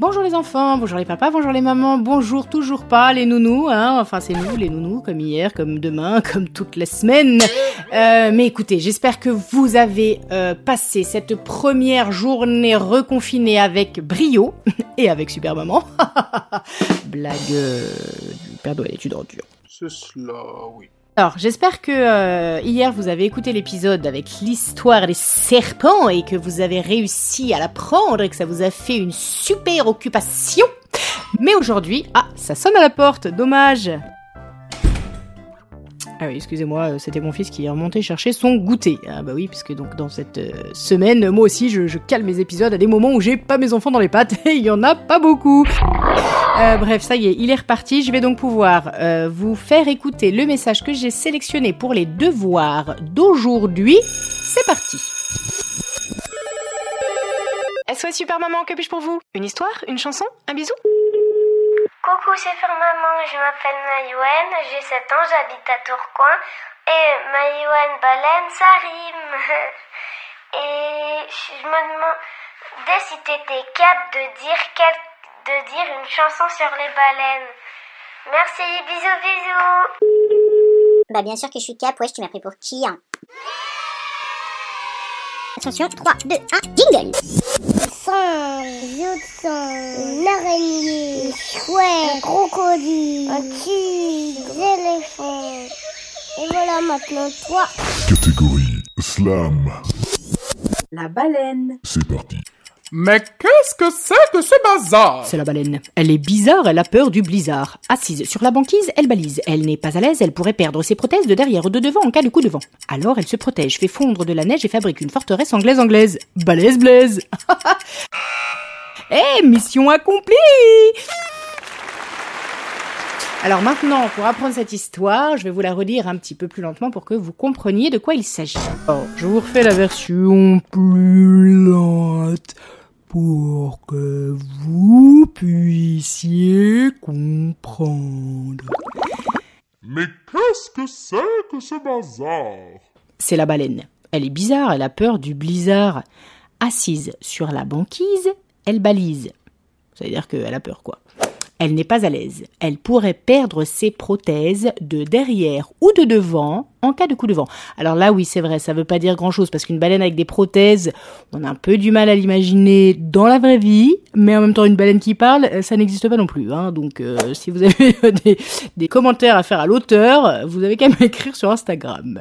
Bonjour les enfants, bonjour les papas, bonjour les mamans, bonjour toujours pas les nounous, hein, enfin c'est nous les nounous, comme hier, comme demain, comme toutes les semaines. Euh, mais écoutez, j'espère que vous avez euh, passé cette première journée reconfinée avec brio et avec Super Maman. Blague euh, du Père Noël études en dur. C'est cela, oui. Alors, j'espère que euh, hier vous avez écouté l'épisode avec l'histoire des serpents et que vous avez réussi à l'apprendre et que ça vous a fait une super occupation. Mais aujourd'hui, ah, ça sonne à la porte, dommage. Ah oui, excusez-moi, euh, c'était mon fils qui est remonté chercher son goûter. Ah bah oui, puisque donc dans cette euh, semaine, moi aussi, je, cale mes épisodes à des moments où j'ai pas mes enfants dans les pattes et il y en a pas beaucoup. Euh, bref, ça y est, il est reparti. Je vais donc pouvoir vous faire écouter le message que j'ai sélectionné pour les devoirs d'aujourd'hui. C'est parti. SOS Super Maman, que puis-je pour vous? Une histoire? Une chanson? Un bisou? Coucou, c'est Faire Maman, je m'appelle Maïwen, j'ai 7 ans, j'habite à Tourcoing. Et Maïwen baleine, ça rime. Et je me demandais si t'étais capable de dire, de dire une chanson sur les baleines. Merci, bisous, bisous. Bah bien sûr que je suis cap, wesh, tu m'as pris pour qui hein Attention, 3, 2, 1, jingle Singe, singe, une araignée, une chouette, un crocodile, un tigre, des éléphants. Et voilà maintenant toi. Catégorie Slam. La baleine. C'est parti. Mais qu'est-ce que c'est que ce bazar? C'est la baleine. Elle est bizarre, elle a peur du blizzard. Assise sur la banquise, elle balise. Elle n'est pas à l'aise, elle pourrait perdre ses prothèses de derrière ou de devant en cas de coup de vent. Alors elle se protège, fait fondre de la neige et fabrique une forteresse anglaise anglaise. Balèze blaise Eh, mission accomplie alors maintenant, pour apprendre cette histoire, je vais vous la relire un petit peu plus lentement pour que vous compreniez de quoi il s'agit. Alors, je vous refais la version plus lente pour que vous puissiez comprendre. Mais qu'est-ce que c'est que ce bazar? C'est la baleine. Elle est bizarre, elle a peur du blizzard. Assise sur la banquise, elle balise. Ça veut dire qu'elle a peur, quoi. Elle n'est pas à l'aise. Elle pourrait perdre ses prothèses de derrière ou de devant en cas de coup de vent. Alors là, oui, c'est vrai, ça veut pas dire grand chose parce qu'une baleine avec des prothèses, on a un peu du mal à l'imaginer dans la vraie vie, mais en même temps, une baleine qui parle, euh, ça n'existe pas non plus. Hein. Donc, euh, si vous avez des, des commentaires à faire à l'auteur, vous avez qu'à m'écrire sur Instagram.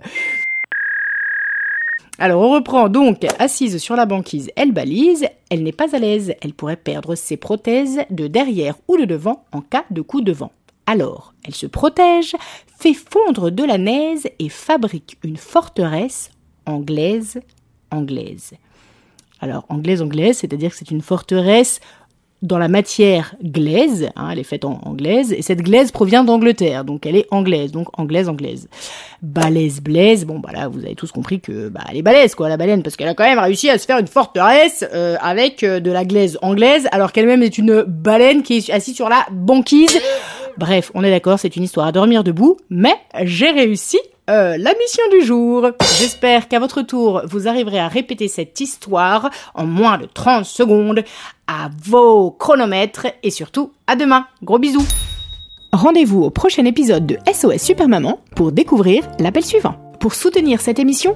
Alors on reprend donc, assise sur la banquise, elle balise, elle n'est pas à l'aise, elle pourrait perdre ses prothèses de derrière ou de devant en cas de coup de vent. Alors, elle se protège, fait fondre de la neige et fabrique une forteresse anglaise, anglaise. Alors, anglaise, anglaise, c'est-à-dire que c'est une forteresse dans la matière glaise, hein, elle est faite en anglaise, et cette glaise provient d'Angleterre, donc elle est anglaise, donc anglaise, anglaise. Balèze, blaise, bon bah là vous avez tous compris que bah elle est balèze quoi la baleine, parce qu'elle a quand même réussi à se faire une forteresse euh, avec euh, de la glaise anglaise, alors qu'elle-même est une baleine qui est assise sur la banquise. Bref, on est d'accord, c'est une histoire à dormir debout, mais j'ai réussi euh, la mission du jour. J'espère qu'à votre tour, vous arriverez à répéter cette histoire en moins de 30 secondes à vos chronomètres et surtout à demain. Gros bisous. Rendez-vous au prochain épisode de SOS Super Maman pour découvrir l'appel suivant. Pour soutenir cette émission,